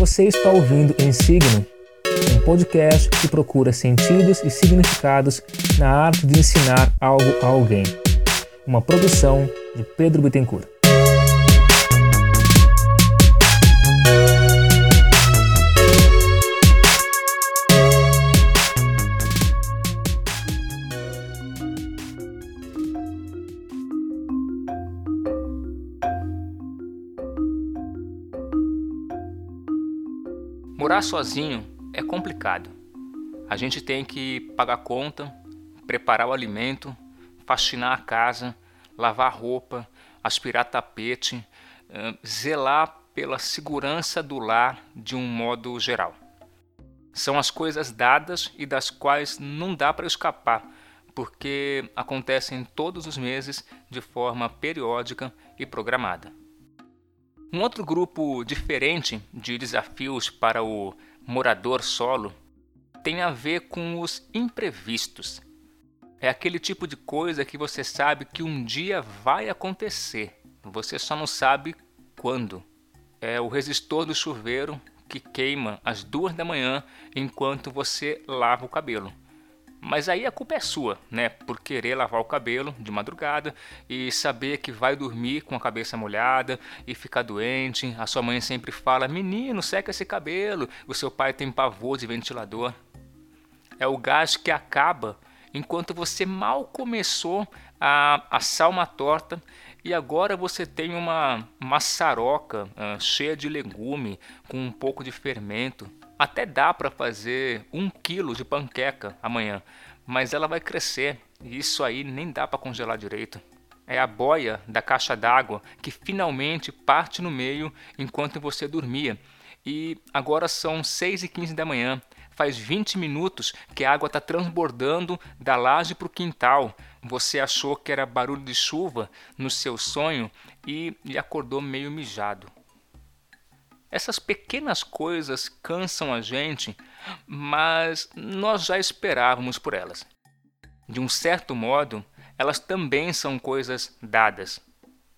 Você está ouvindo Em Signo, um podcast que procura sentidos e significados na arte de ensinar algo a alguém. Uma produção de Pedro Bittencourt. Morar sozinho é complicado. A gente tem que pagar conta, preparar o alimento, faxinar a casa, lavar roupa, aspirar tapete, zelar pela segurança do lar de um modo geral. São as coisas dadas e das quais não dá para escapar, porque acontecem todos os meses de forma periódica e programada. Um outro grupo diferente de desafios para o morador solo tem a ver com os imprevistos. É aquele tipo de coisa que você sabe que um dia vai acontecer, você só não sabe quando. É o resistor do chuveiro que queima às duas da manhã enquanto você lava o cabelo. Mas aí a culpa é sua, né? Por querer lavar o cabelo de madrugada e saber que vai dormir com a cabeça molhada e ficar doente. A sua mãe sempre fala: Menino, seca esse cabelo. O seu pai tem pavor de ventilador. É o gás que acaba enquanto você mal começou a assar uma torta e agora você tem uma maçaroca uh, cheia de legume com um pouco de fermento. Até dá para fazer um quilo de panqueca amanhã, mas ela vai crescer e isso aí nem dá para congelar direito. É a boia da caixa d'água que finalmente parte no meio enquanto você dormia. E agora são 6 e 15 da manhã. Faz 20 minutos que a água está transbordando da laje para o quintal. Você achou que era barulho de chuva no seu sonho e, acordou meio mijado. Essas pequenas coisas cansam a gente, mas nós já esperávamos por elas. De um certo modo, elas também são coisas dadas.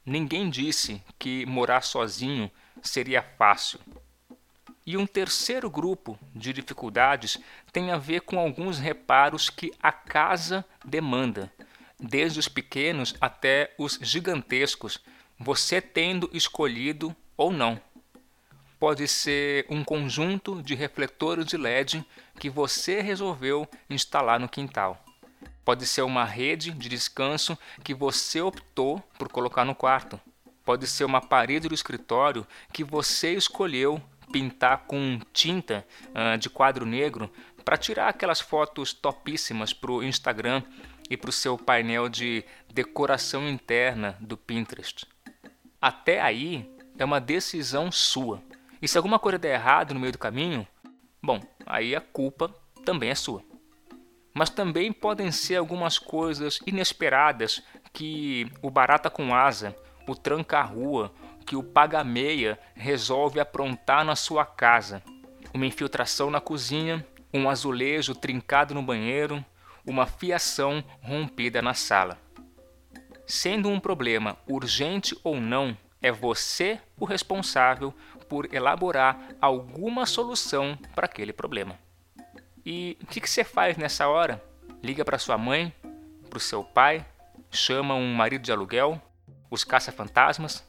Ninguém disse que morar sozinho seria fácil. E um terceiro grupo de dificuldades tem a ver com alguns reparos que a casa demanda, desde os pequenos até os gigantescos, você tendo escolhido ou não pode ser um conjunto de refletores de LED que você resolveu instalar no quintal. Pode ser uma rede de descanso que você optou por colocar no quarto. Pode ser uma parede do escritório que você escolheu pintar com tinta uh, de quadro negro para tirar aquelas fotos topíssimas para o Instagram e para o seu painel de decoração interna do Pinterest. Até aí é uma decisão sua. E se alguma coisa der errado no meio do caminho, bom, aí a culpa também é sua. Mas também podem ser algumas coisas inesperadas que o barata com asa, o tranca-rua, que o paga-meia resolve aprontar na sua casa. Uma infiltração na cozinha, um azulejo trincado no banheiro, uma fiação rompida na sala. Sendo um problema urgente ou não, é você o responsável por elaborar alguma solução para aquele problema. E o que, que você faz nessa hora? Liga para sua mãe, para o seu pai, chama um marido de aluguel, os caça-fantasmas?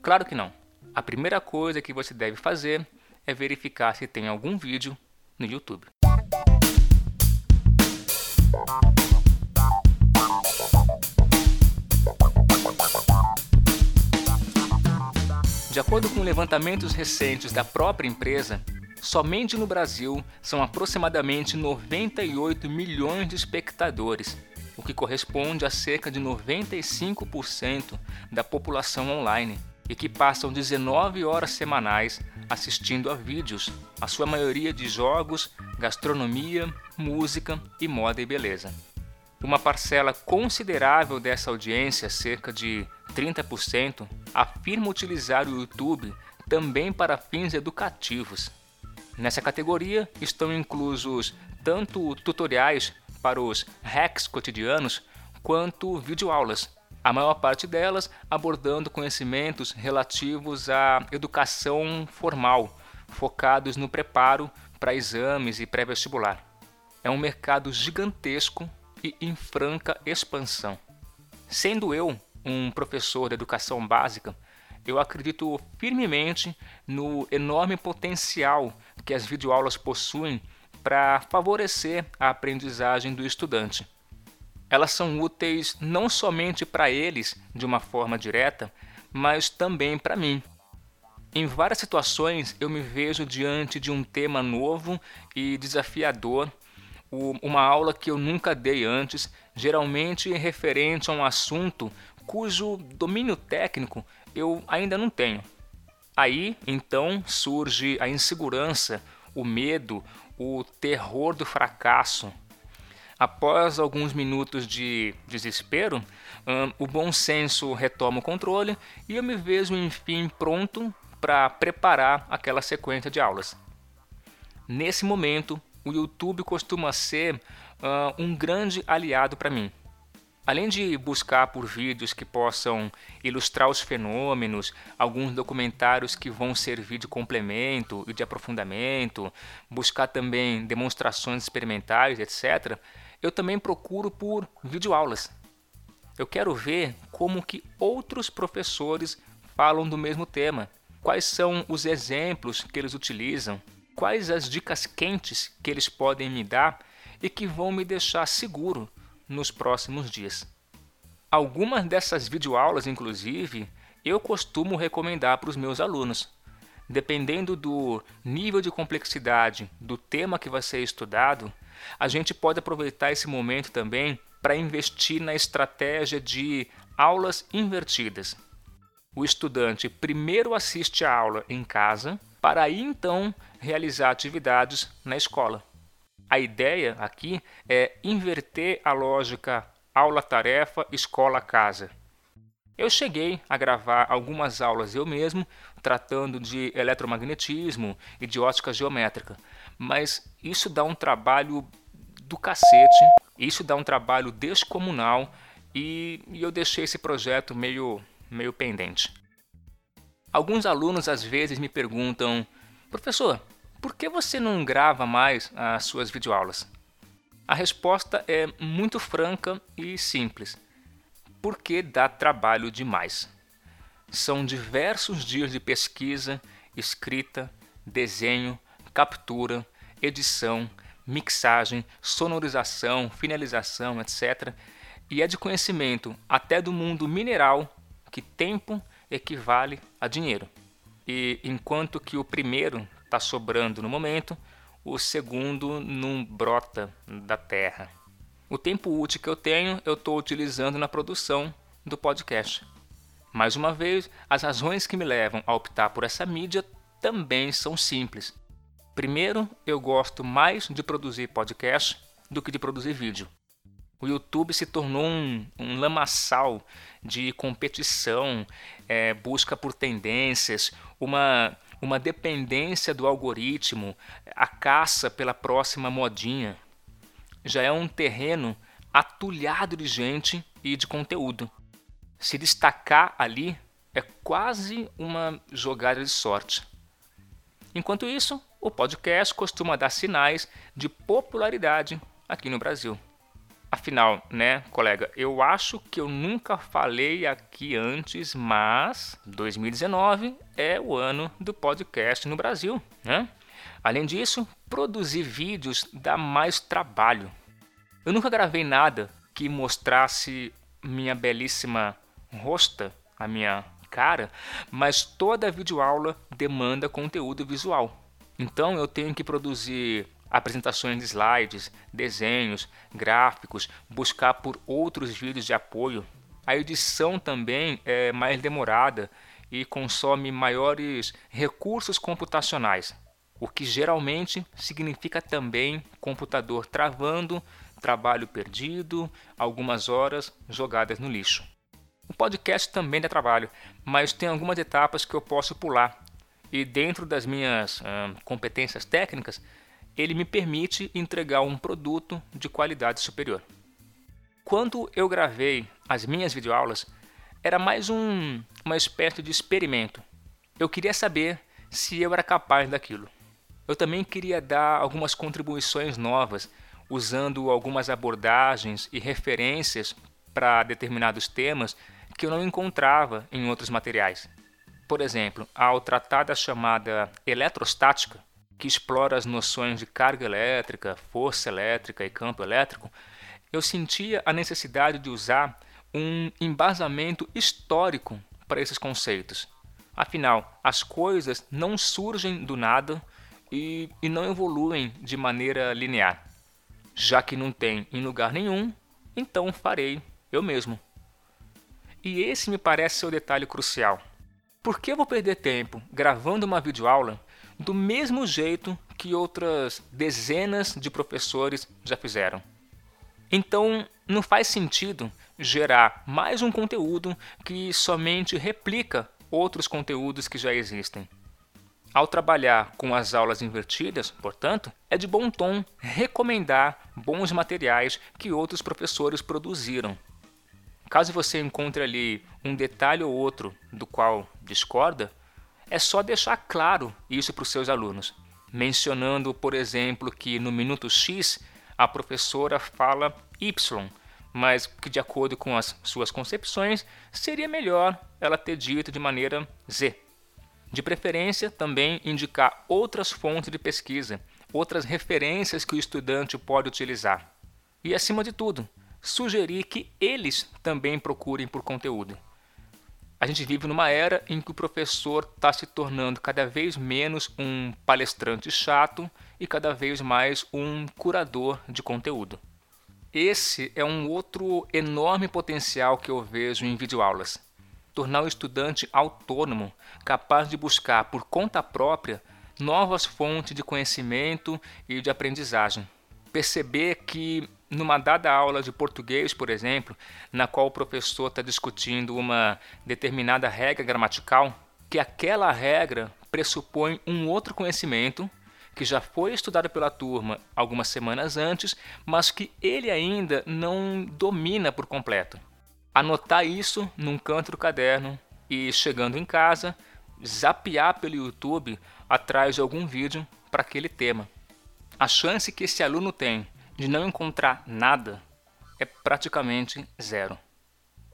Claro que não. A primeira coisa que você deve fazer é verificar se tem algum vídeo no YouTube. De acordo com levantamentos recentes da própria empresa, somente no Brasil são aproximadamente 98 milhões de espectadores, o que corresponde a cerca de 95% da população online, e que passam 19 horas semanais assistindo a vídeos, a sua maioria de jogos, gastronomia, música e moda e beleza. Uma parcela considerável dessa audiência, cerca de 30%, afirma utilizar o YouTube também para fins educativos. Nessa categoria estão inclusos tanto tutoriais para os hacks cotidianos quanto videoaulas, a maior parte delas abordando conhecimentos relativos à educação formal, focados no preparo para exames e pré-vestibular. É um mercado gigantesco e em franca expansão. Sendo eu um professor de educação básica, eu acredito firmemente no enorme potencial que as videoaulas possuem para favorecer a aprendizagem do estudante. Elas são úteis não somente para eles de uma forma direta, mas também para mim. Em várias situações eu me vejo diante de um tema novo e desafiador, uma aula que eu nunca dei antes, geralmente referente a um assunto cujo domínio técnico eu ainda não tenho. Aí então surge a insegurança, o medo, o terror do fracasso. Após alguns minutos de desespero, um, o bom senso retoma o controle e eu me vejo enfim pronto para preparar aquela sequência de aulas. Nesse momento, o YouTube costuma ser uh, um grande aliado para mim. Além de buscar por vídeos que possam ilustrar os fenômenos, alguns documentários que vão servir de complemento e de aprofundamento, buscar também demonstrações experimentais, etc., eu também procuro por videoaulas. Eu quero ver como que outros professores falam do mesmo tema, quais são os exemplos que eles utilizam, quais as dicas quentes que eles podem me dar e que vão me deixar seguro nos próximos dias. Algumas dessas videoaulas, inclusive, eu costumo recomendar para os meus alunos. Dependendo do nível de complexidade do tema que vai ser estudado, a gente pode aproveitar esse momento também para investir na estratégia de aulas invertidas. O estudante primeiro assiste a aula em casa, para aí então realizar atividades na escola. A ideia aqui é inverter a lógica aula-tarefa, escola-casa. Eu cheguei a gravar algumas aulas eu mesmo, tratando de eletromagnetismo e de ótica geométrica, mas isso dá um trabalho do cacete, isso dá um trabalho descomunal e, e eu deixei esse projeto meio, meio pendente. Alguns alunos às vezes me perguntam, professor, por que você não grava mais as suas videoaulas? A resposta é muito franca e simples. Porque dá trabalho demais. São diversos dias de pesquisa, escrita, desenho, captura, edição, mixagem, sonorização, finalização, etc. E é de conhecimento até do mundo mineral que tempo equivale a dinheiro. E enquanto que o primeiro está sobrando no momento, o segundo não brota da terra. O tempo útil que eu tenho, eu estou utilizando na produção do podcast. Mais uma vez, as razões que me levam a optar por essa mídia também são simples. Primeiro, eu gosto mais de produzir podcast do que de produzir vídeo. O YouTube se tornou um, um lamaçal de competição, é, busca por tendências, uma uma dependência do algoritmo, a caça pela próxima modinha. Já é um terreno atulhado de gente e de conteúdo. Se destacar ali é quase uma jogada de sorte. Enquanto isso, o podcast costuma dar sinais de popularidade aqui no Brasil. Afinal, né, colega, eu acho que eu nunca falei aqui antes, mas 2019 é o ano do podcast no Brasil, né? Além disso, produzir vídeos dá mais trabalho. Eu nunca gravei nada que mostrasse minha belíssima rosta, a minha cara, mas toda videoaula demanda conteúdo visual. Então eu tenho que produzir apresentações de slides, desenhos, gráficos, buscar por outros vídeos de apoio. A edição também é mais demorada e consome maiores recursos computacionais, o que geralmente significa também computador travando, trabalho perdido, algumas horas jogadas no lixo. O podcast também dá trabalho, mas tem algumas etapas que eu posso pular. E dentro das minhas hum, competências técnicas, ele me permite entregar um produto de qualidade superior. Quando eu gravei as minhas videoaulas, era mais um, uma espécie de experimento. Eu queria saber se eu era capaz daquilo. Eu também queria dar algumas contribuições novas, usando algumas abordagens e referências para determinados temas que eu não encontrava em outros materiais. Por exemplo, ao tratar da chamada eletrostática, que explora as noções de carga elétrica, força elétrica e campo elétrico, eu sentia a necessidade de usar um embasamento histórico para esses conceitos. Afinal, as coisas não surgem do nada e, e não evoluem de maneira linear. Já que não tem em lugar nenhum, então farei eu mesmo. E esse me parece ser o detalhe crucial. Por que eu vou perder tempo gravando uma videoaula do mesmo jeito que outras dezenas de professores já fizeram? Então, não faz sentido gerar mais um conteúdo que somente replica outros conteúdos que já existem. Ao trabalhar com as aulas invertidas, portanto, é de bom tom recomendar bons materiais que outros professores produziram. Caso você encontre ali um detalhe ou outro do qual discorda, é só deixar claro isso para os seus alunos, mencionando, por exemplo, que no minuto X a professora fala Y mas que, de acordo com as suas concepções, seria melhor ela ter dito de maneira Z. De preferência, também indicar outras fontes de pesquisa, outras referências que o estudante pode utilizar. E, acima de tudo, sugerir que eles também procurem por conteúdo. A gente vive numa era em que o professor está se tornando cada vez menos um palestrante chato e cada vez mais um curador de conteúdo. Esse é um outro enorme potencial que eu vejo em videoaulas. Tornar o estudante autônomo, capaz de buscar por conta própria novas fontes de conhecimento e de aprendizagem. Perceber que numa dada aula de português, por exemplo, na qual o professor está discutindo uma determinada regra gramatical, que aquela regra pressupõe um outro conhecimento que já foi estudado pela turma algumas semanas antes, mas que ele ainda não domina por completo. Anotar isso num canto do caderno e, chegando em casa, zapear pelo YouTube atrás de algum vídeo para aquele tema. A chance que esse aluno tem de não encontrar nada é praticamente zero.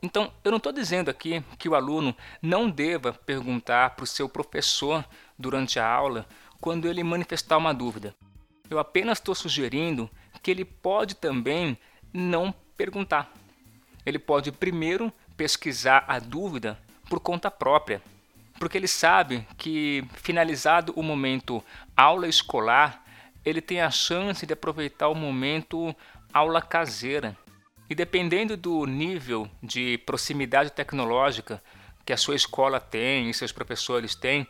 Então, eu não estou dizendo aqui que o aluno não deva perguntar para o seu professor durante a aula quando ele manifestar uma dúvida. Eu apenas estou sugerindo que ele pode também não perguntar. Ele pode primeiro pesquisar a dúvida por conta própria, porque ele sabe que, finalizado o momento aula escolar, ele tem a chance de aproveitar o momento aula caseira. E dependendo do nível de proximidade tecnológica que a sua escola tem e seus professores têm,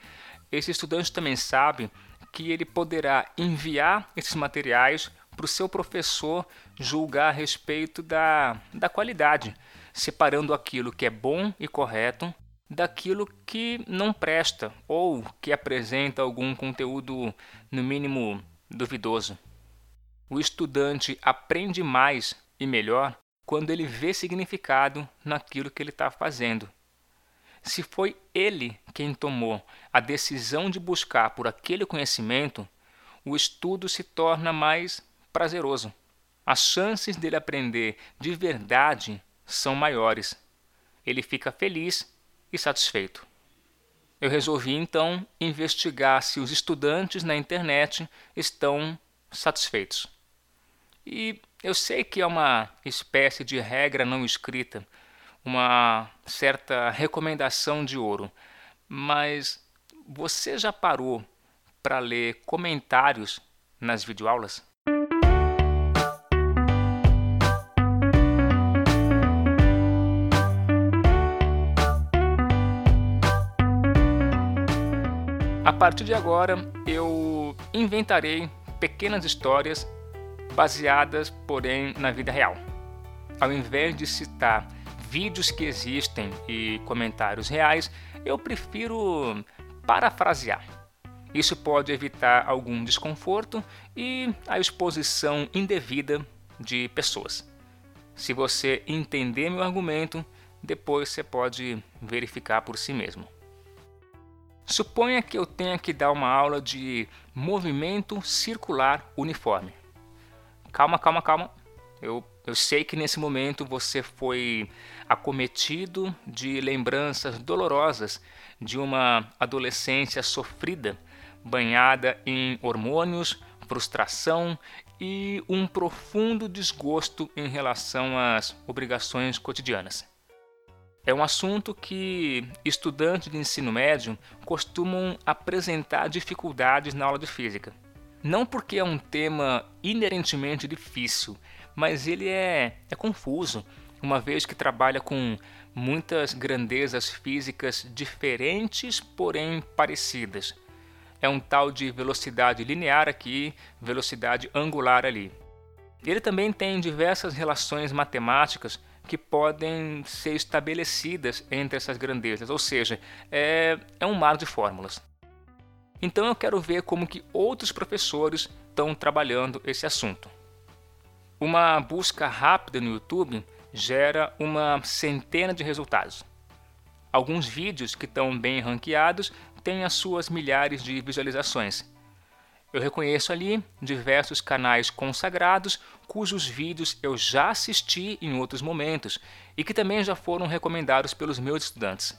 esse estudante também sabe que ele poderá enviar esses materiais para o seu professor julgar a respeito da, da qualidade, separando aquilo que é bom e correto daquilo que não presta ou que apresenta algum conteúdo, no mínimo, duvidoso. O estudante aprende mais e melhor quando ele vê significado naquilo que ele está fazendo. Se foi ele quem tomou a decisão de buscar por aquele conhecimento, o estudo se torna mais prazeroso. As chances dele aprender de verdade são maiores. Ele fica feliz e satisfeito. Eu resolvi então investigar se os estudantes na internet estão satisfeitos. E eu sei que é uma espécie de regra não escrita, uma certa recomendação de ouro, mas você já parou para ler comentários nas videoaulas? A partir de agora, eu inventarei pequenas histórias baseadas, porém, na vida real. Ao invés de citar vídeos que existem e comentários reais, eu prefiro parafrasear. Isso pode evitar algum desconforto e a exposição indevida de pessoas. Se você entender meu argumento, depois você pode verificar por si mesmo. Suponha que eu tenha que dar uma aula de movimento circular uniforme. Calma, calma, calma. Eu, eu sei que nesse momento você foi acometido de lembranças dolorosas de uma adolescência sofrida, banhada em hormônios, frustração e um profundo desgosto em relação às obrigações cotidianas. É um assunto que estudantes de ensino médio costumam apresentar dificuldades na aula de física. Não porque é um tema inerentemente difícil, mas ele é, é confuso, uma vez que trabalha com muitas grandezas físicas diferentes, porém parecidas. É um tal de velocidade linear aqui, velocidade angular ali. Ele também tem diversas relações matemáticas que podem ser estabelecidas entre essas grandezas, ou seja, é, é um mar de fórmulas. Então eu quero ver como que outros professores estão trabalhando esse assunto. Uma busca rápida no YouTube gera uma centena de resultados. Alguns vídeos que estão bem ranqueados têm as suas milhares de visualizações. Eu reconheço ali diversos canais consagrados cujos vídeos eu já assisti em outros momentos e que também já foram recomendados pelos meus estudantes.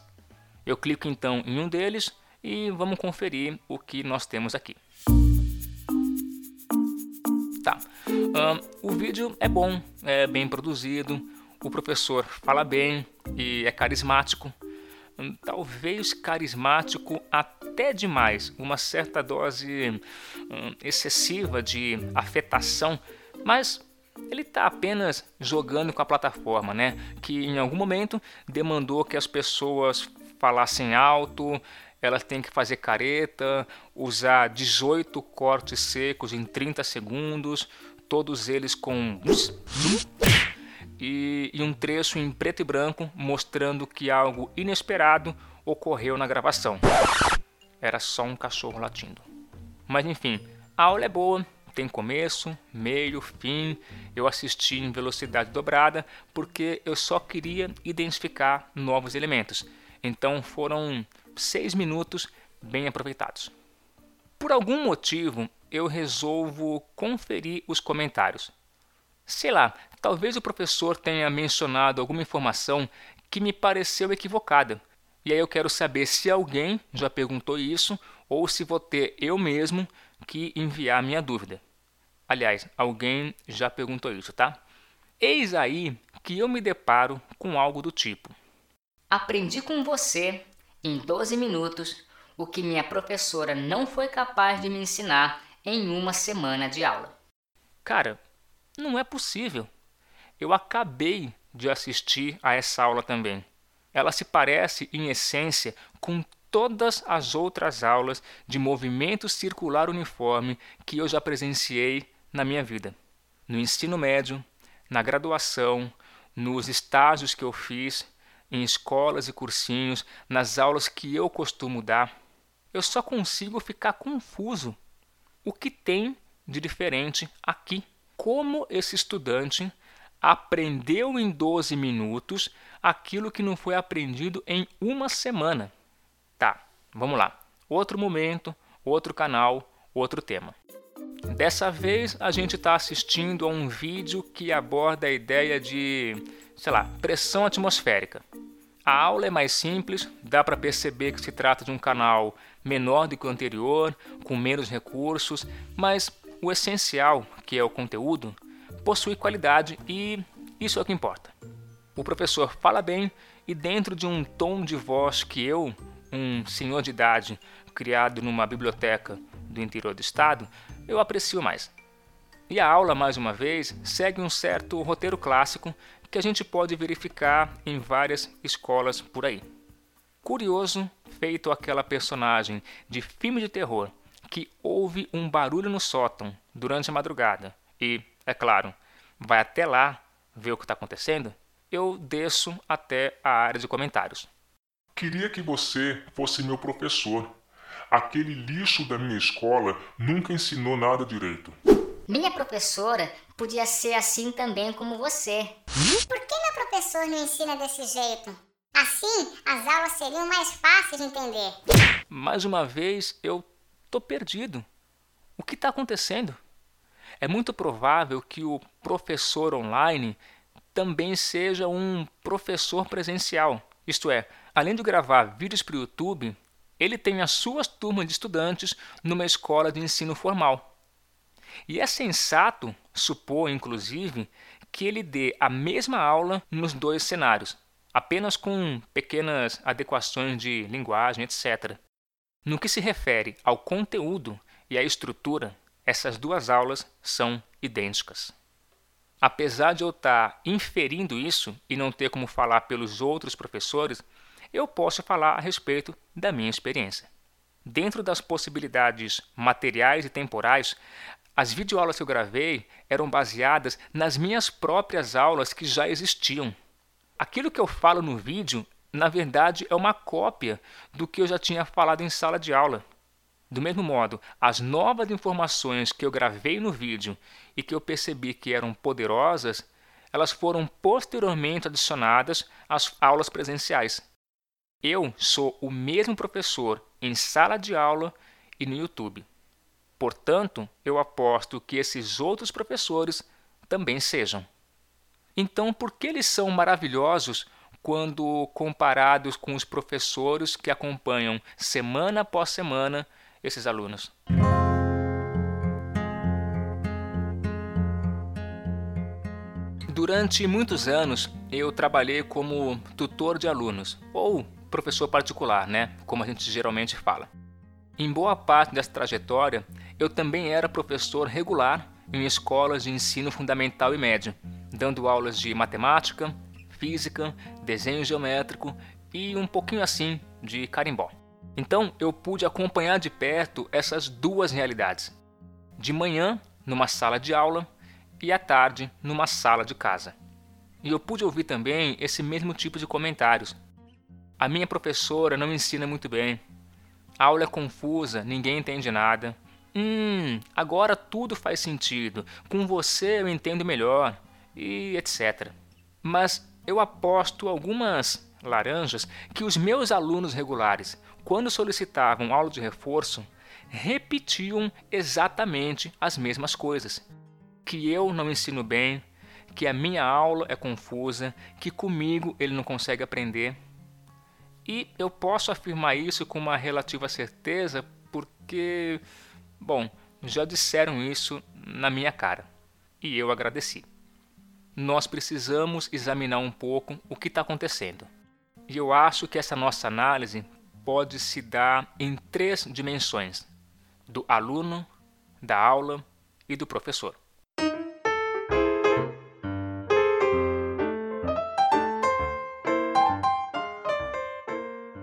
Eu clico então em um deles e vamos conferir o que nós temos aqui. Tá. Um, o vídeo é bom, é bem produzido, o professor fala bem e é carismático talvez carismático até demais, uma certa dose hum, excessiva de afetação, mas ele está apenas jogando com a plataforma, né? Que em algum momento demandou que as pessoas falassem alto, elas têm que fazer careta, usar 18 cortes secos em 30 segundos, todos eles com e, e um trecho em preto e branco mostrando que algo inesperado ocorreu na gravação. Era só um cachorro latindo. Mas enfim, a aula é boa, tem começo, meio, fim. Eu assisti em velocidade dobrada porque eu só queria identificar novos elementos. Então foram seis minutos bem aproveitados. Por algum motivo, eu resolvo conferir os comentários. Sei lá, talvez o professor tenha mencionado alguma informação que me pareceu equivocada. E aí eu quero saber se alguém já perguntou isso ou se vou ter eu mesmo que enviar minha dúvida. Aliás, alguém já perguntou isso, tá? Eis aí que eu me deparo com algo do tipo: Aprendi com você, em 12 minutos, o que minha professora não foi capaz de me ensinar em uma semana de aula. Cara, não é possível. Eu acabei de assistir a essa aula também. Ela se parece, em essência, com todas as outras aulas de movimento circular uniforme que eu já presenciei na minha vida. No ensino médio, na graduação, nos estágios que eu fiz, em escolas e cursinhos, nas aulas que eu costumo dar, eu só consigo ficar confuso. O que tem de diferente aqui? como esse estudante aprendeu em 12 minutos aquilo que não foi aprendido em uma semana. Tá, vamos lá. Outro momento, outro canal, outro tema. Dessa vez a gente está assistindo a um vídeo que aborda a ideia de, sei lá, pressão atmosférica. A aula é mais simples, dá para perceber que se trata de um canal menor do que o anterior, com menos recursos, mas o essencial, que é o conteúdo, possui qualidade e isso é o que importa. O professor fala bem e, dentro de um tom de voz que eu, um senhor de idade criado numa biblioteca do interior do estado, eu aprecio mais. E a aula, mais uma vez, segue um certo roteiro clássico que a gente pode verificar em várias escolas por aí. Curioso, feito aquela personagem de filme de terror que houve um barulho no sótão durante a madrugada e, é claro, vai até lá ver o que está acontecendo, eu desço até a área de comentários. Queria que você fosse meu professor. Aquele lixo da minha escola nunca ensinou nada direito. Minha professora podia ser assim também como você. Por que meu professor não ensina desse jeito? Assim, as aulas seriam mais fáceis de entender. mais uma vez eu estou perdido. O que está acontecendo? É muito provável que o professor online também seja um professor presencial. Isto é, além de gravar vídeos para o YouTube, ele tem as suas turmas de estudantes numa escola de ensino formal. E é sensato supor, inclusive, que ele dê a mesma aula nos dois cenários, apenas com pequenas adequações de linguagem, etc. No que se refere ao conteúdo e à estrutura, essas duas aulas são idênticas. Apesar de eu estar inferindo isso e não ter como falar pelos outros professores, eu posso falar a respeito da minha experiência. Dentro das possibilidades materiais e temporais, as videoaulas que eu gravei eram baseadas nas minhas próprias aulas que já existiam. Aquilo que eu falo no vídeo, na verdade, é uma cópia do que eu já tinha falado em sala de aula. Do mesmo modo, as novas informações que eu gravei no vídeo e que eu percebi que eram poderosas, elas foram posteriormente adicionadas às aulas presenciais. Eu sou o mesmo professor em sala de aula e no YouTube. Portanto, eu aposto que esses outros professores também sejam. Então, por que eles são maravilhosos quando comparados com os professores que acompanham semana após semana esses alunos. Durante muitos anos eu trabalhei como tutor de alunos ou professor particular, né, como a gente geralmente fala. Em boa parte dessa trajetória, eu também era professor regular em escolas de ensino fundamental e médio, dando aulas de matemática, física, desenho geométrico e um pouquinho assim de carimbó. Então eu pude acompanhar de perto essas duas realidades. De manhã, numa sala de aula, e à tarde, numa sala de casa. E eu pude ouvir também esse mesmo tipo de comentários. A minha professora não ensina muito bem. A aula é confusa, ninguém entende nada. Hum, agora tudo faz sentido. Com você eu entendo melhor. E etc. Mas eu aposto algumas laranjas que os meus alunos regulares quando solicitavam aula de reforço, repetiam exatamente as mesmas coisas. Que eu não ensino bem, que a minha aula é confusa, que comigo ele não consegue aprender. E eu posso afirmar isso com uma relativa certeza porque, bom, já disseram isso na minha cara e eu agradeci. Nós precisamos examinar um pouco o que está acontecendo. E eu acho que essa nossa análise pode se dar em três dimensões: do aluno, da aula e do professor.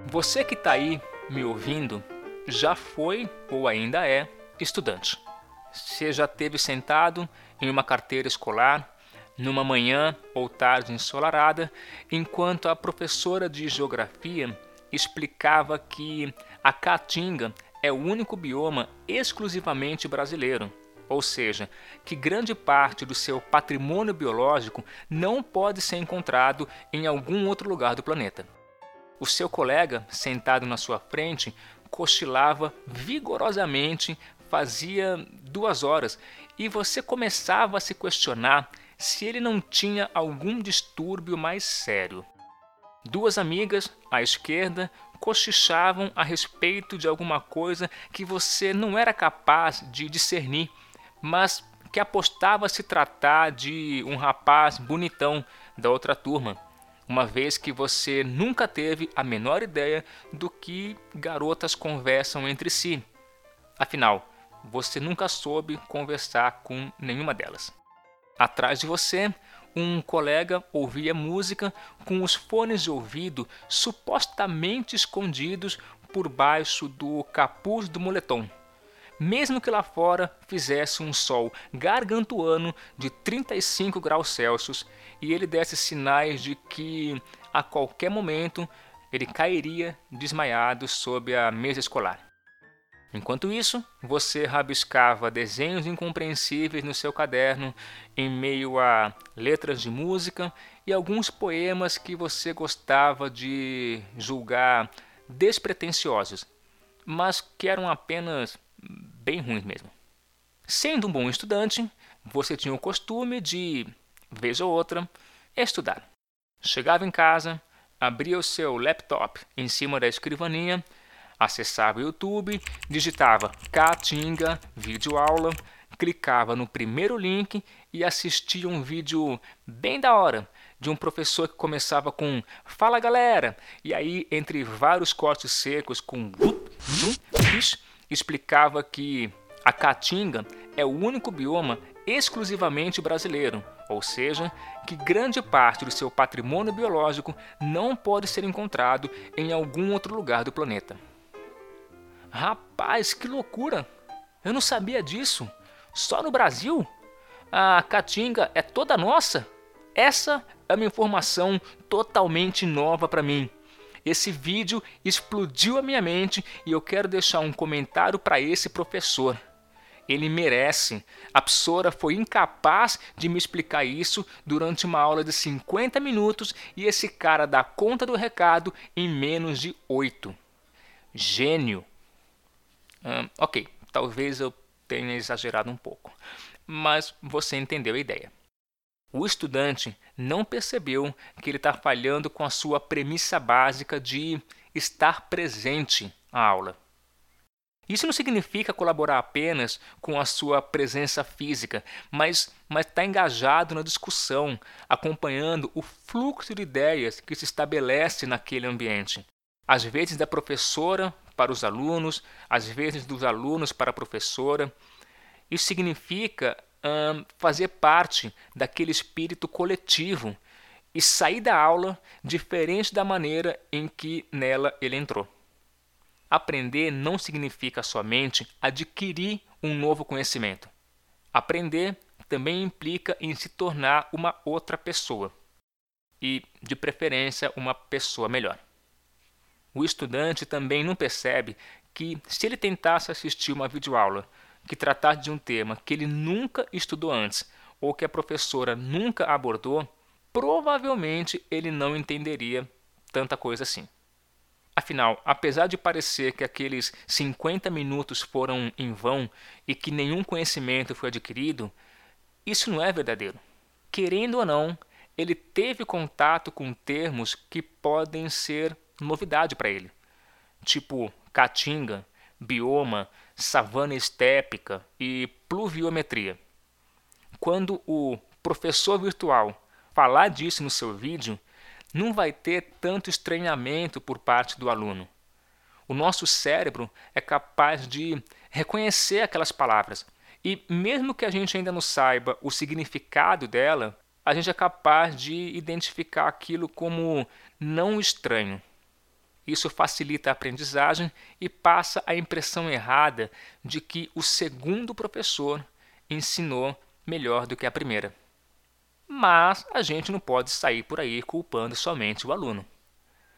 Você que está aí me ouvindo já foi ou ainda é estudante. Você já teve sentado em uma carteira escolar numa manhã ou tarde ensolarada, enquanto a professora de geografia explicava que a caatinga é o único bioma exclusivamente brasileiro, ou seja, que grande parte do seu patrimônio biológico não pode ser encontrado em algum outro lugar do planeta. O seu colega, sentado na sua frente, cochilava vigorosamente fazia duas horas e você começava a se questionar se ele não tinha algum distúrbio mais sério. Duas amigas, à esquerda, cochichavam a respeito de alguma coisa que você não era capaz de discernir, mas que apostava se tratar de um rapaz bonitão da outra turma, uma vez que você nunca teve a menor ideia do que garotas conversam entre si. Afinal, você nunca soube conversar com nenhuma delas. Atrás de você, um colega ouvia música com os fones de ouvido supostamente escondidos por baixo do capuz do moletom. Mesmo que lá fora fizesse um sol gargantuano de 35 graus Celsius e ele desse sinais de que a qualquer momento ele cairia desmaiado sob a mesa escolar. Enquanto isso, você rabiscava desenhos incompreensíveis no seu caderno em meio a letras de música e alguns poemas que você gostava de julgar despretensiosos. mas que eram apenas bem ruins mesmo. Sendo um bom estudante, você tinha o costume de, vez ou outra, estudar. Chegava em casa, abria o seu laptop em cima da escrivaninha, acessava o YouTube, digitava Caatinga vídeo aula, clicava no primeiro link e assistia um vídeo bem da hora de um professor que começava com Fala galera! E aí, entre vários cortes secos com explicava que a Caatinga é o único bioma exclusivamente brasileiro, ou seja, que grande parte do seu patrimônio biológico não pode ser encontrado em algum outro lugar do planeta. Rapaz, que loucura! Eu não sabia disso. Só no Brasil? A Caatinga é toda nossa? Essa é uma informação totalmente nova para mim. Esse vídeo explodiu a minha mente e eu quero deixar um comentário para esse professor. Ele merece. A professora foi incapaz de me explicar isso durante uma aula de 50 minutos e esse cara dá conta do recado em menos de 8. Gênio. Hum, ok, talvez eu tenha exagerado um pouco, mas você entendeu a ideia. O estudante não percebeu que ele está falhando com a sua premissa básica de estar presente à aula. Isso não significa colaborar apenas com a sua presença física, mas está engajado na discussão, acompanhando o fluxo de ideias que se estabelece naquele ambiente. Às vezes da professora para os alunos, às vezes dos alunos para a professora. Isso significa hum, fazer parte daquele espírito coletivo e sair da aula diferente da maneira em que nela ele entrou. Aprender não significa somente adquirir um novo conhecimento. Aprender também implica em se tornar uma outra pessoa e, de preferência, uma pessoa melhor. O estudante também não percebe que, se ele tentasse assistir uma videoaula que tratasse de um tema que ele nunca estudou antes ou que a professora nunca abordou, provavelmente ele não entenderia tanta coisa assim. Afinal, apesar de parecer que aqueles 50 minutos foram em vão e que nenhum conhecimento foi adquirido, isso não é verdadeiro. Querendo ou não, ele teve contato com termos que podem ser novidade para ele, tipo caatinga, bioma, savana estépica e pluviometria. Quando o professor virtual falar disso no seu vídeo, não vai ter tanto estranhamento por parte do aluno. O nosso cérebro é capaz de reconhecer aquelas palavras e, mesmo que a gente ainda não saiba o significado dela, a gente é capaz de identificar aquilo como não estranho. Isso facilita a aprendizagem e passa a impressão errada de que o segundo professor ensinou melhor do que a primeira. Mas a gente não pode sair por aí culpando somente o aluno.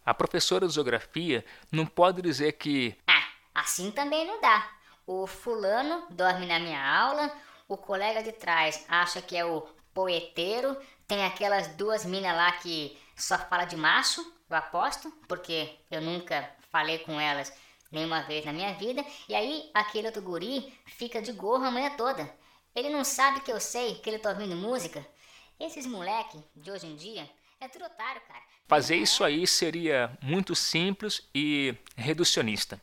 A professora de geografia não pode dizer que. Ah, assim também não dá. O fulano dorme na minha aula, o colega de trás acha que é o poeteiro, tem aquelas duas minas lá que só fala de macho, eu aposto, porque eu nunca falei com elas nenhuma vez na minha vida. E aí aquele outro guri fica de gorro a manhã toda. Ele não sabe que eu sei que ele tá ouvindo música. Esses moleque de hoje em dia é tudo otário, cara. Fazer isso aí seria muito simples e reducionista.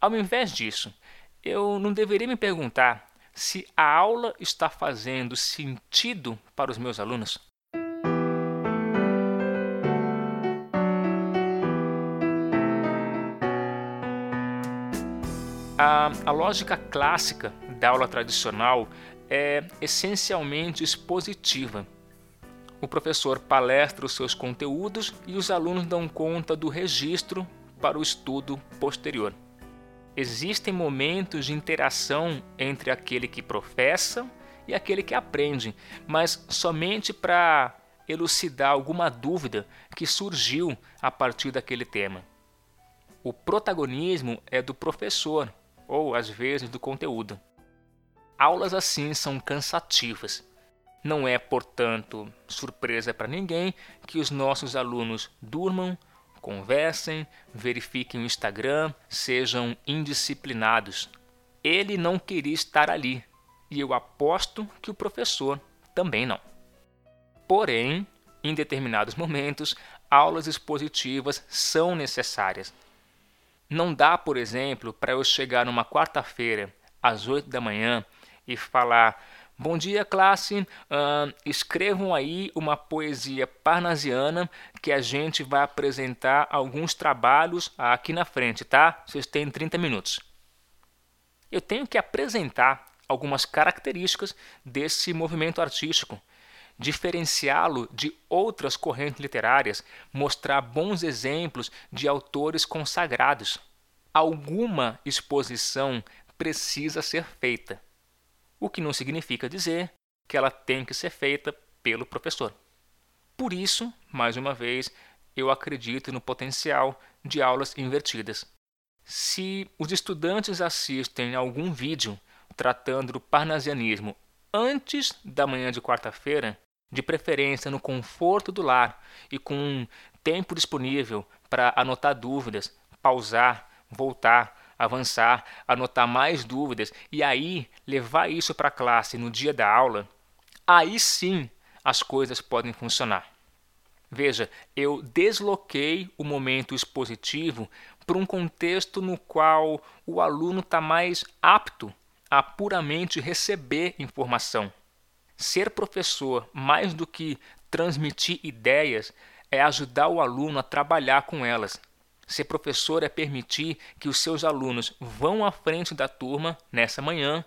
Ao invés disso, eu não deveria me perguntar se a aula está fazendo sentido para os meus alunos? A, a lógica clássica da aula tradicional é essencialmente expositiva. O professor palestra os seus conteúdos e os alunos dão conta do registro para o estudo posterior. Existem momentos de interação entre aquele que professa e aquele que aprende, mas somente para elucidar alguma dúvida que surgiu a partir daquele tema. O protagonismo é do professor ou às vezes do conteúdo. Aulas assim são cansativas. Não é, portanto, surpresa para ninguém que os nossos alunos durmam, conversem, verifiquem o Instagram, sejam indisciplinados. Ele não queria estar ali e eu aposto que o professor também não. Porém, em determinados momentos, aulas expositivas são necessárias. Não dá, por exemplo, para eu chegar numa quarta-feira, às 8 da manhã, e falar: Bom dia, classe. Uh, escrevam aí uma poesia parnasiana que a gente vai apresentar alguns trabalhos aqui na frente, tá? Vocês têm 30 minutos. Eu tenho que apresentar algumas características desse movimento artístico, diferenciá-lo de outras correntes literárias, mostrar bons exemplos de autores consagrados. Alguma exposição precisa ser feita o que não significa dizer que ela tem que ser feita pelo professor. Por isso, mais uma vez, eu acredito no potencial de aulas invertidas. Se os estudantes assistem algum vídeo tratando do parnasianismo antes da manhã de quarta-feira, de preferência no conforto do lar e com tempo disponível para anotar dúvidas, pausar, voltar, avançar, anotar mais dúvidas e aí levar isso para a classe no dia da aula, aí sim as coisas podem funcionar. Veja, eu desloquei o momento expositivo para um contexto no qual o aluno está mais apto a puramente receber informação. Ser professor, mais do que transmitir ideias, é ajudar o aluno a trabalhar com elas, Ser professor é permitir que os seus alunos vão à frente da turma nessa manhã,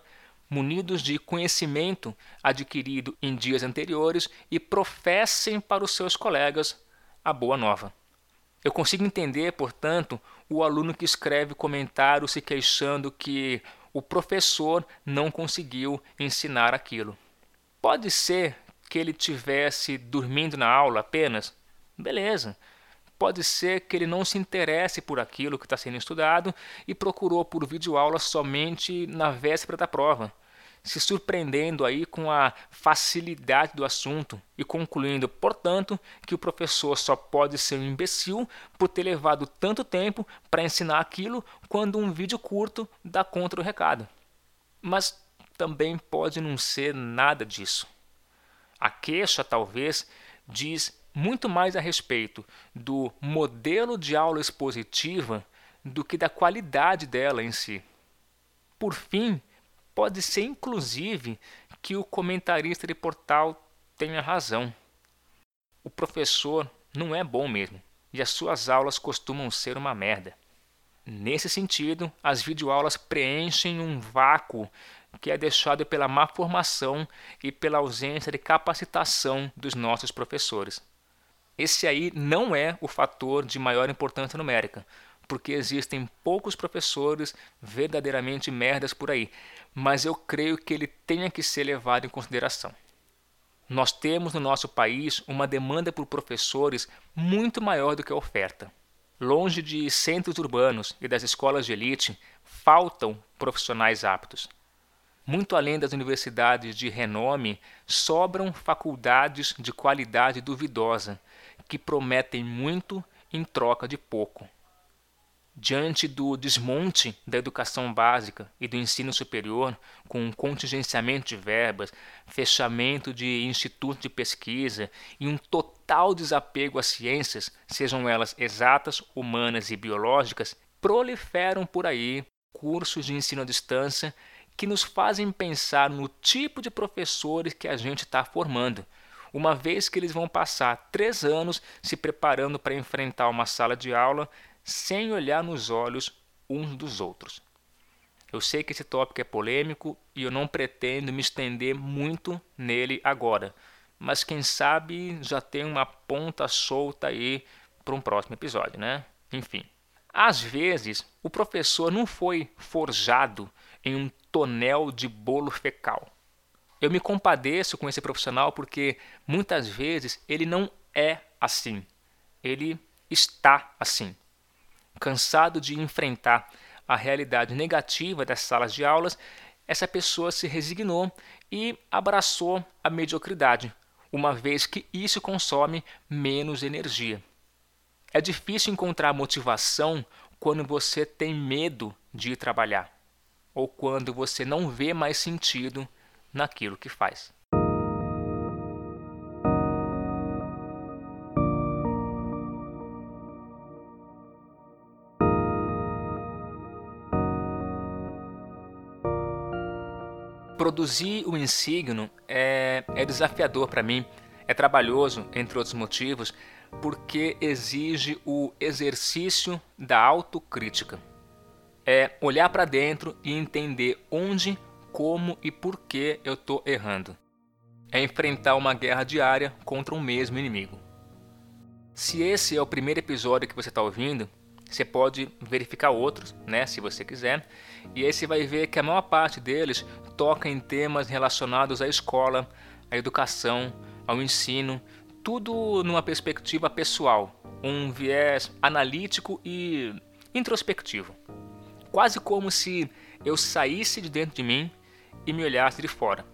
munidos de conhecimento adquirido em dias anteriores e professem para os seus colegas a boa nova. Eu consigo entender, portanto, o aluno que escreve comentário se queixando que o professor não conseguiu ensinar aquilo. Pode ser que ele tivesse dormindo na aula apenas? Beleza pode ser que ele não se interesse por aquilo que está sendo estudado e procurou por videoaula somente na véspera da prova, se surpreendendo aí com a facilidade do assunto e concluindo, portanto, que o professor só pode ser um imbecil por ter levado tanto tempo para ensinar aquilo quando um vídeo curto dá contra o recado. Mas também pode não ser nada disso. A queixa, talvez, diz muito mais a respeito do modelo de aula expositiva do que da qualidade dela em si. Por fim, pode ser inclusive que o comentarista de portal tenha razão. O professor não é bom mesmo e as suas aulas costumam ser uma merda. Nesse sentido, as videoaulas preenchem um vácuo que é deixado pela má formação e pela ausência de capacitação dos nossos professores. Esse aí não é o fator de maior importância numérica, porque existem poucos professores verdadeiramente merdas por aí, mas eu creio que ele tenha que ser levado em consideração. Nós temos no nosso país uma demanda por professores muito maior do que a oferta. Longe de centros urbanos e das escolas de elite, faltam profissionais aptos. Muito além das universidades de renome, sobram faculdades de qualidade duvidosa que prometem muito em troca de pouco. Diante do desmonte da educação básica e do ensino superior, com contingenciamento de verbas, fechamento de institutos de pesquisa e um total desapego às ciências, sejam elas exatas, humanas e biológicas, proliferam por aí cursos de ensino à distância que nos fazem pensar no tipo de professores que a gente está formando uma vez que eles vão passar três anos se preparando para enfrentar uma sala de aula sem olhar nos olhos uns dos outros. Eu sei que esse tópico é polêmico e eu não pretendo me estender muito nele agora, mas quem sabe já tem uma ponta solta aí para um próximo episódio, né? Enfim. Às vezes, o professor não foi forjado em um tonel de bolo fecal. Eu me compadeço com esse profissional porque muitas vezes ele não é assim. Ele está assim. Cansado de enfrentar a realidade negativa das salas de aulas, essa pessoa se resignou e abraçou a mediocridade, uma vez que isso consome menos energia. É difícil encontrar motivação quando você tem medo de ir trabalhar ou quando você não vê mais sentido naquilo que faz. Produzir o insigno é, é desafiador para mim, é trabalhoso, entre outros motivos, porque exige o exercício da autocrítica. É olhar para dentro e entender onde, como e por que eu estou errando. É enfrentar uma guerra diária contra um mesmo inimigo. Se esse é o primeiro episódio que você está ouvindo, você pode verificar outros, né, se você quiser, e aí você vai ver que a maior parte deles toca em temas relacionados à escola, à educação, ao ensino, tudo numa perspectiva pessoal, um viés analítico e introspectivo. Quase como se eu saísse de dentro de mim e me olhasse de fora.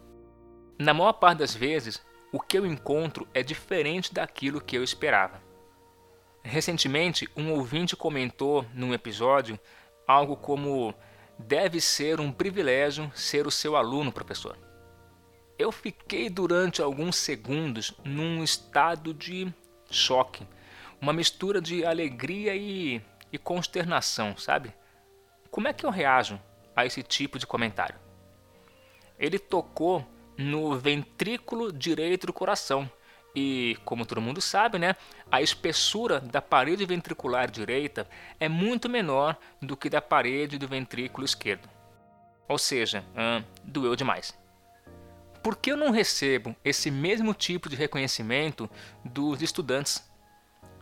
Na maior parte das vezes, o que eu encontro é diferente daquilo que eu esperava. Recentemente, um ouvinte comentou num episódio algo como: deve ser um privilégio ser o seu aluno, professor. Eu fiquei durante alguns segundos num estado de choque, uma mistura de alegria e, e consternação, sabe? Como é que eu reajo a esse tipo de comentário? Ele tocou no ventrículo direito do coração e, como todo mundo sabe, né, a espessura da parede ventricular direita é muito menor do que da parede do ventrículo esquerdo. Ou seja, hum, doeu demais. Por que eu não recebo esse mesmo tipo de reconhecimento dos estudantes?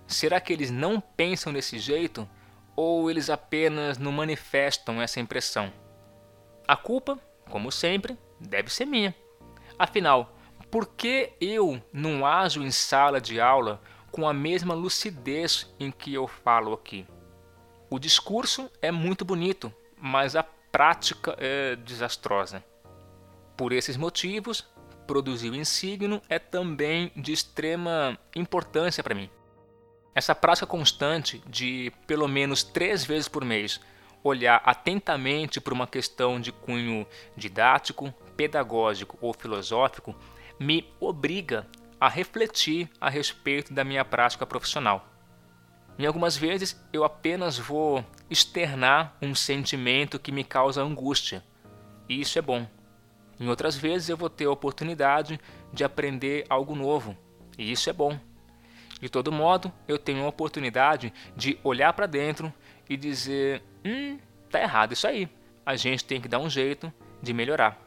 Será que eles não pensam desse jeito ou eles apenas não manifestam essa impressão? A culpa, como sempre, deve ser minha. Afinal, por que eu não ajo em sala de aula com a mesma lucidez em que eu falo aqui? O discurso é muito bonito, mas a prática é desastrosa. Por esses motivos, produzir o insigno é também de extrema importância para mim. Essa prática constante de pelo menos três vezes por mês olhar atentamente para uma questão de cunho didático, pedagógico ou filosófico me obriga a refletir a respeito da minha prática profissional. Em algumas vezes eu apenas vou externar um sentimento que me causa angústia, e isso é bom. Em outras vezes eu vou ter a oportunidade de aprender algo novo, e isso é bom. De todo modo, eu tenho a oportunidade de olhar para dentro e dizer: hum, tá errado isso aí. A gente tem que dar um jeito de melhorar.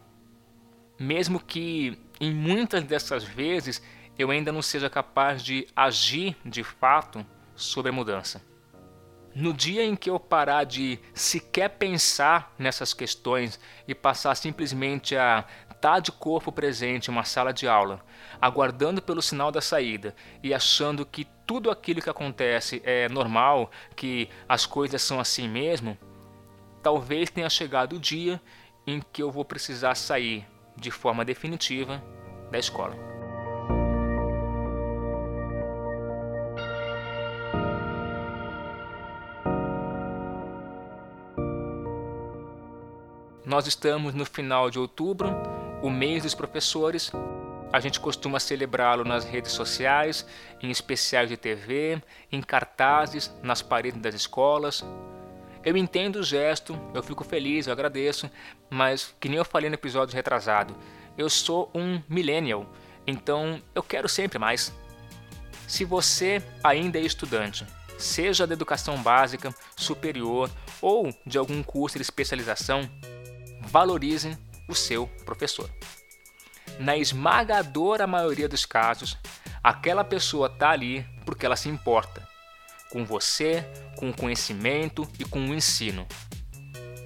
Mesmo que em muitas dessas vezes eu ainda não seja capaz de agir de fato sobre a mudança. No dia em que eu parar de sequer pensar nessas questões e passar simplesmente a estar de corpo presente em uma sala de aula, aguardando pelo sinal da saída e achando que tudo aquilo que acontece é normal, que as coisas são assim mesmo, talvez tenha chegado o dia em que eu vou precisar sair de forma definitiva da escola. Nós estamos no final de outubro, o mês dos professores. A gente costuma celebrá-lo nas redes sociais, em especiais de TV, em cartazes, nas paredes das escolas. Eu entendo o gesto, eu fico feliz, eu agradeço, mas que nem eu falei no episódio retrasado, eu sou um millennial, então eu quero sempre mais. Se você ainda é estudante, seja da educação básica, superior ou de algum curso de especialização, valorize o seu professor. Na esmagadora maioria dos casos, aquela pessoa está ali porque ela se importa com você, com o conhecimento e com o ensino.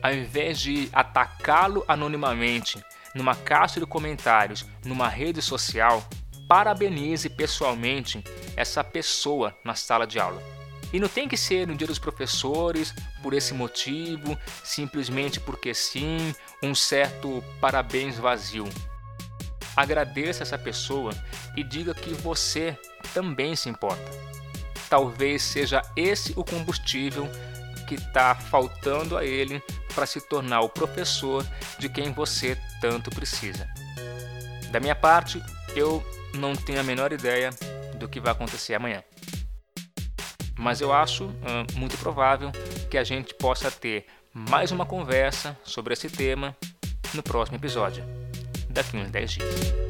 Ao invés de atacá-lo anonimamente numa caixa de comentários numa rede social, parabenize pessoalmente essa pessoa na sala de aula. E não tem que ser no dia dos professores, por esse motivo, simplesmente porque sim, um certo parabéns vazio. Agradeça essa pessoa e diga que você também se importa. Talvez seja esse o combustível que está faltando a ele para se tornar o professor de quem você tanto precisa. Da minha parte, eu não tenho a menor ideia do que vai acontecer amanhã. Mas eu acho uh, muito provável que a gente possa ter mais uma conversa sobre esse tema no próximo episódio, daqui uns 10 dias.